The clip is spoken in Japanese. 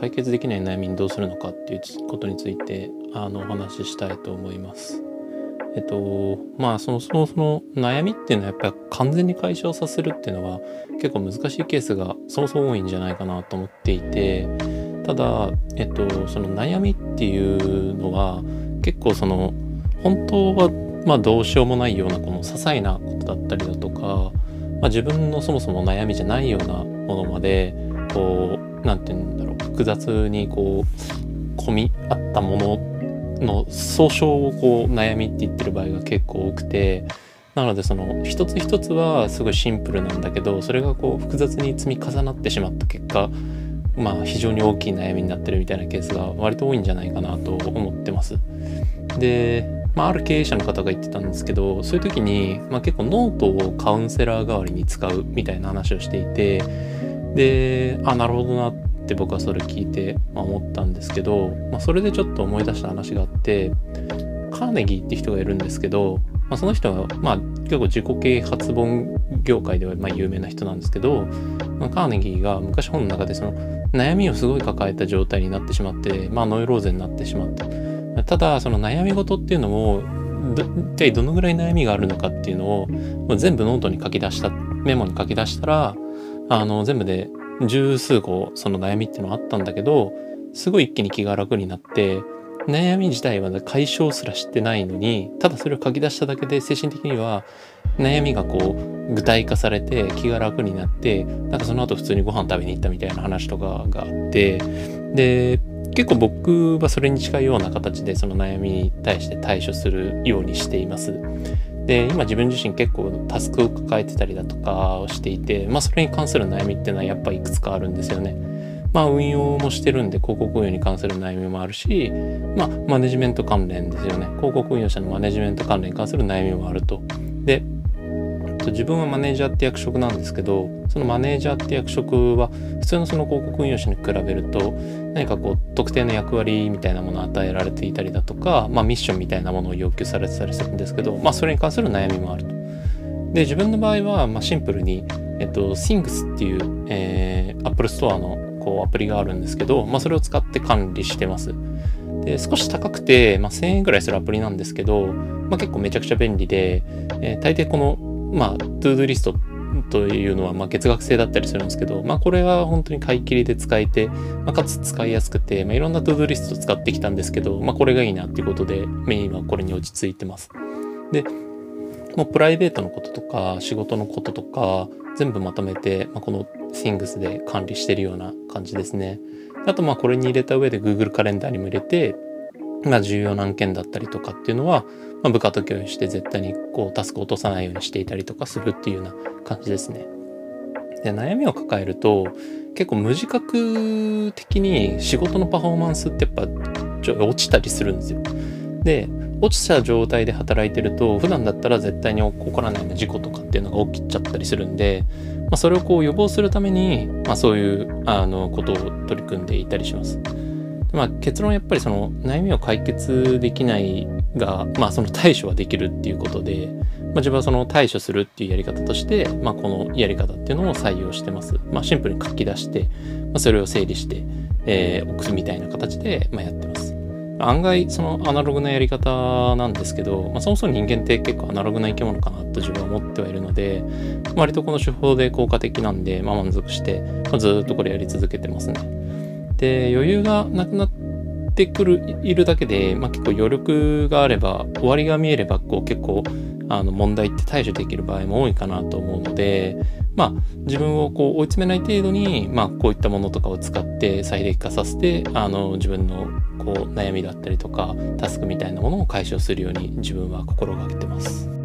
解決できない悩みにどうするのかっていうことについてあのお話ししたいと思います。えっとまあそのそのその悩みっていうのはやっぱり完全に解消させるっていうのは結構難しいケースがそもそも多いんじゃないかなと思っていてただえっとその悩みっていうのは結構その本当はまあどうしようもないようなこの些細なことだったりだとか、まあ、自分のそもそも悩みじゃないようなものまでこう何て言うんだろう複雑にこう込み合ったものの総称をこう悩みって言ってる場合が結構多くてなのでその一つ一つはすごいシンプルなんだけどそれがこう複雑に積み重なってしまった結果まあ非常に大きい悩みになってるみたいなケースが割と多いんじゃないかなと思ってます。で、まあ、ある経営者の方が言ってたんですけどそういう時に、まあ、結構ノートをカウンセラー代わりに使うみたいな話をしていてであなるほどなって僕はそれ聞いて、まあ、思ったんですけど、まあ、それでちょっと思い出した話があってカーネギーって人がいるんですけど、まあ、その人は、まあ、結構自己啓発本業界ではまあ有名な人なんですけど、まあ、カーネギーが昔本の中でその悩みをすごい抱えた状態になってしまって、まあ、ノイローゼになってしまった。ただその悩み事っていうのも一体どのぐらい悩みがあるのかっていうのを全部ノートに書き出したメモに書き出したらあの全部で十数個その悩みっていうのはあったんだけどすごい一気に気が楽になって悩み自体は解消すらしてないのにただそれを書き出しただけで精神的には悩みがこう具体化されて気が楽になってなんかその後普通にご飯食べに行ったみたいな話とかがあってで結構僕はそれに近いような形でその悩みに対して対処するようにしています。で今自分自身結構タスクを抱えてたりだとかをしていて、まあ、それに関する悩みっていうのはやっぱいくつかあるんですよね。まあ運用もしてるんで広告運用に関する悩みもあるし、まあマネジメント関連ですよね。広告運用者のマネジメント関連に関する悩みもあると。で、と自分はマネージャーって役職なんですけど、そのマネージャーって役職は普通のその広告運用者に比べると何かこう特定の役割みたいなものを与えられていたりだとか、まあミッションみたいなものを要求されてたりするんですけど、まあそれに関する悩みもあると。で、自分の場合は、まあ、シンプルに、えっと、Things っていう、えー、Apple Store のこうアプリがあるんですけど、まあ、それを使って管理してます。で少し高くて、まあ、1000円ぐらいするアプリなんですけど、まあ、結構めちゃくちゃ便利で、えー、大抵この、まあ、 to-do list というのは、ま、月額制だったりするんですけど、まあ、これは本当に買い切りで使えて、まあ、かつ使いやすくて、まあ、いろんな to-do list 使ってきたんですけど、まあ、これがいいなっていうことで、メインはこれに落ち着いてます。で、もうプライベートのこととか、仕事のこととか、全部まとめて、まあ、この Things で管理してるような感じですね。あとまあこれに入れた上で Google カレンダーにも入れて、まあ重要な案件だったりとかっていうのは、まあ、部下と共有して絶対にこうタスクを落とさないようにしていたりとかするっていうような感じですね。で悩みを抱えると結構無自覚的に仕事のパフォーマンスってやっぱちょ落ちたりするんですよ。で落ちた状態で働いてると普段だったら絶対に起こらないような事故とかっていうのが起きちゃったりするんで、まあ、それをこう予防するために、まあ、そういうあのことを取り組んでいたりします。まあ、結論やっぱりその悩みを解決できないが、まあ、その対処はできるっていうことで、まあ、自分はその対処するっていうやり方として、まあ、このやり方っていうのを採用してます。まあ、シンプルに書き出して、まあ、それを整理して、えー、置くみたいな形で、まあ、やってます。案外そのアナログなやり方なんですけど、まあ、そもそも人間って結構アナログな生き物かなと自分は思ってはいるので割とこの手法で効果的なんで、まあ、満足して、まあ、ずっとこれやり続けてますね。で余裕がなくなってくるいるだけで、まあ、結構余力があれば終わりが見えればこう結構あの問題って対処できる場合も多いかなと思うのでまあ、自分をこう追い詰めない程度に、まあ、こういったものとかを使って最適化させてあの自分のこう悩みだったりとかタスクみたいなものを解消するように自分は心がけてます。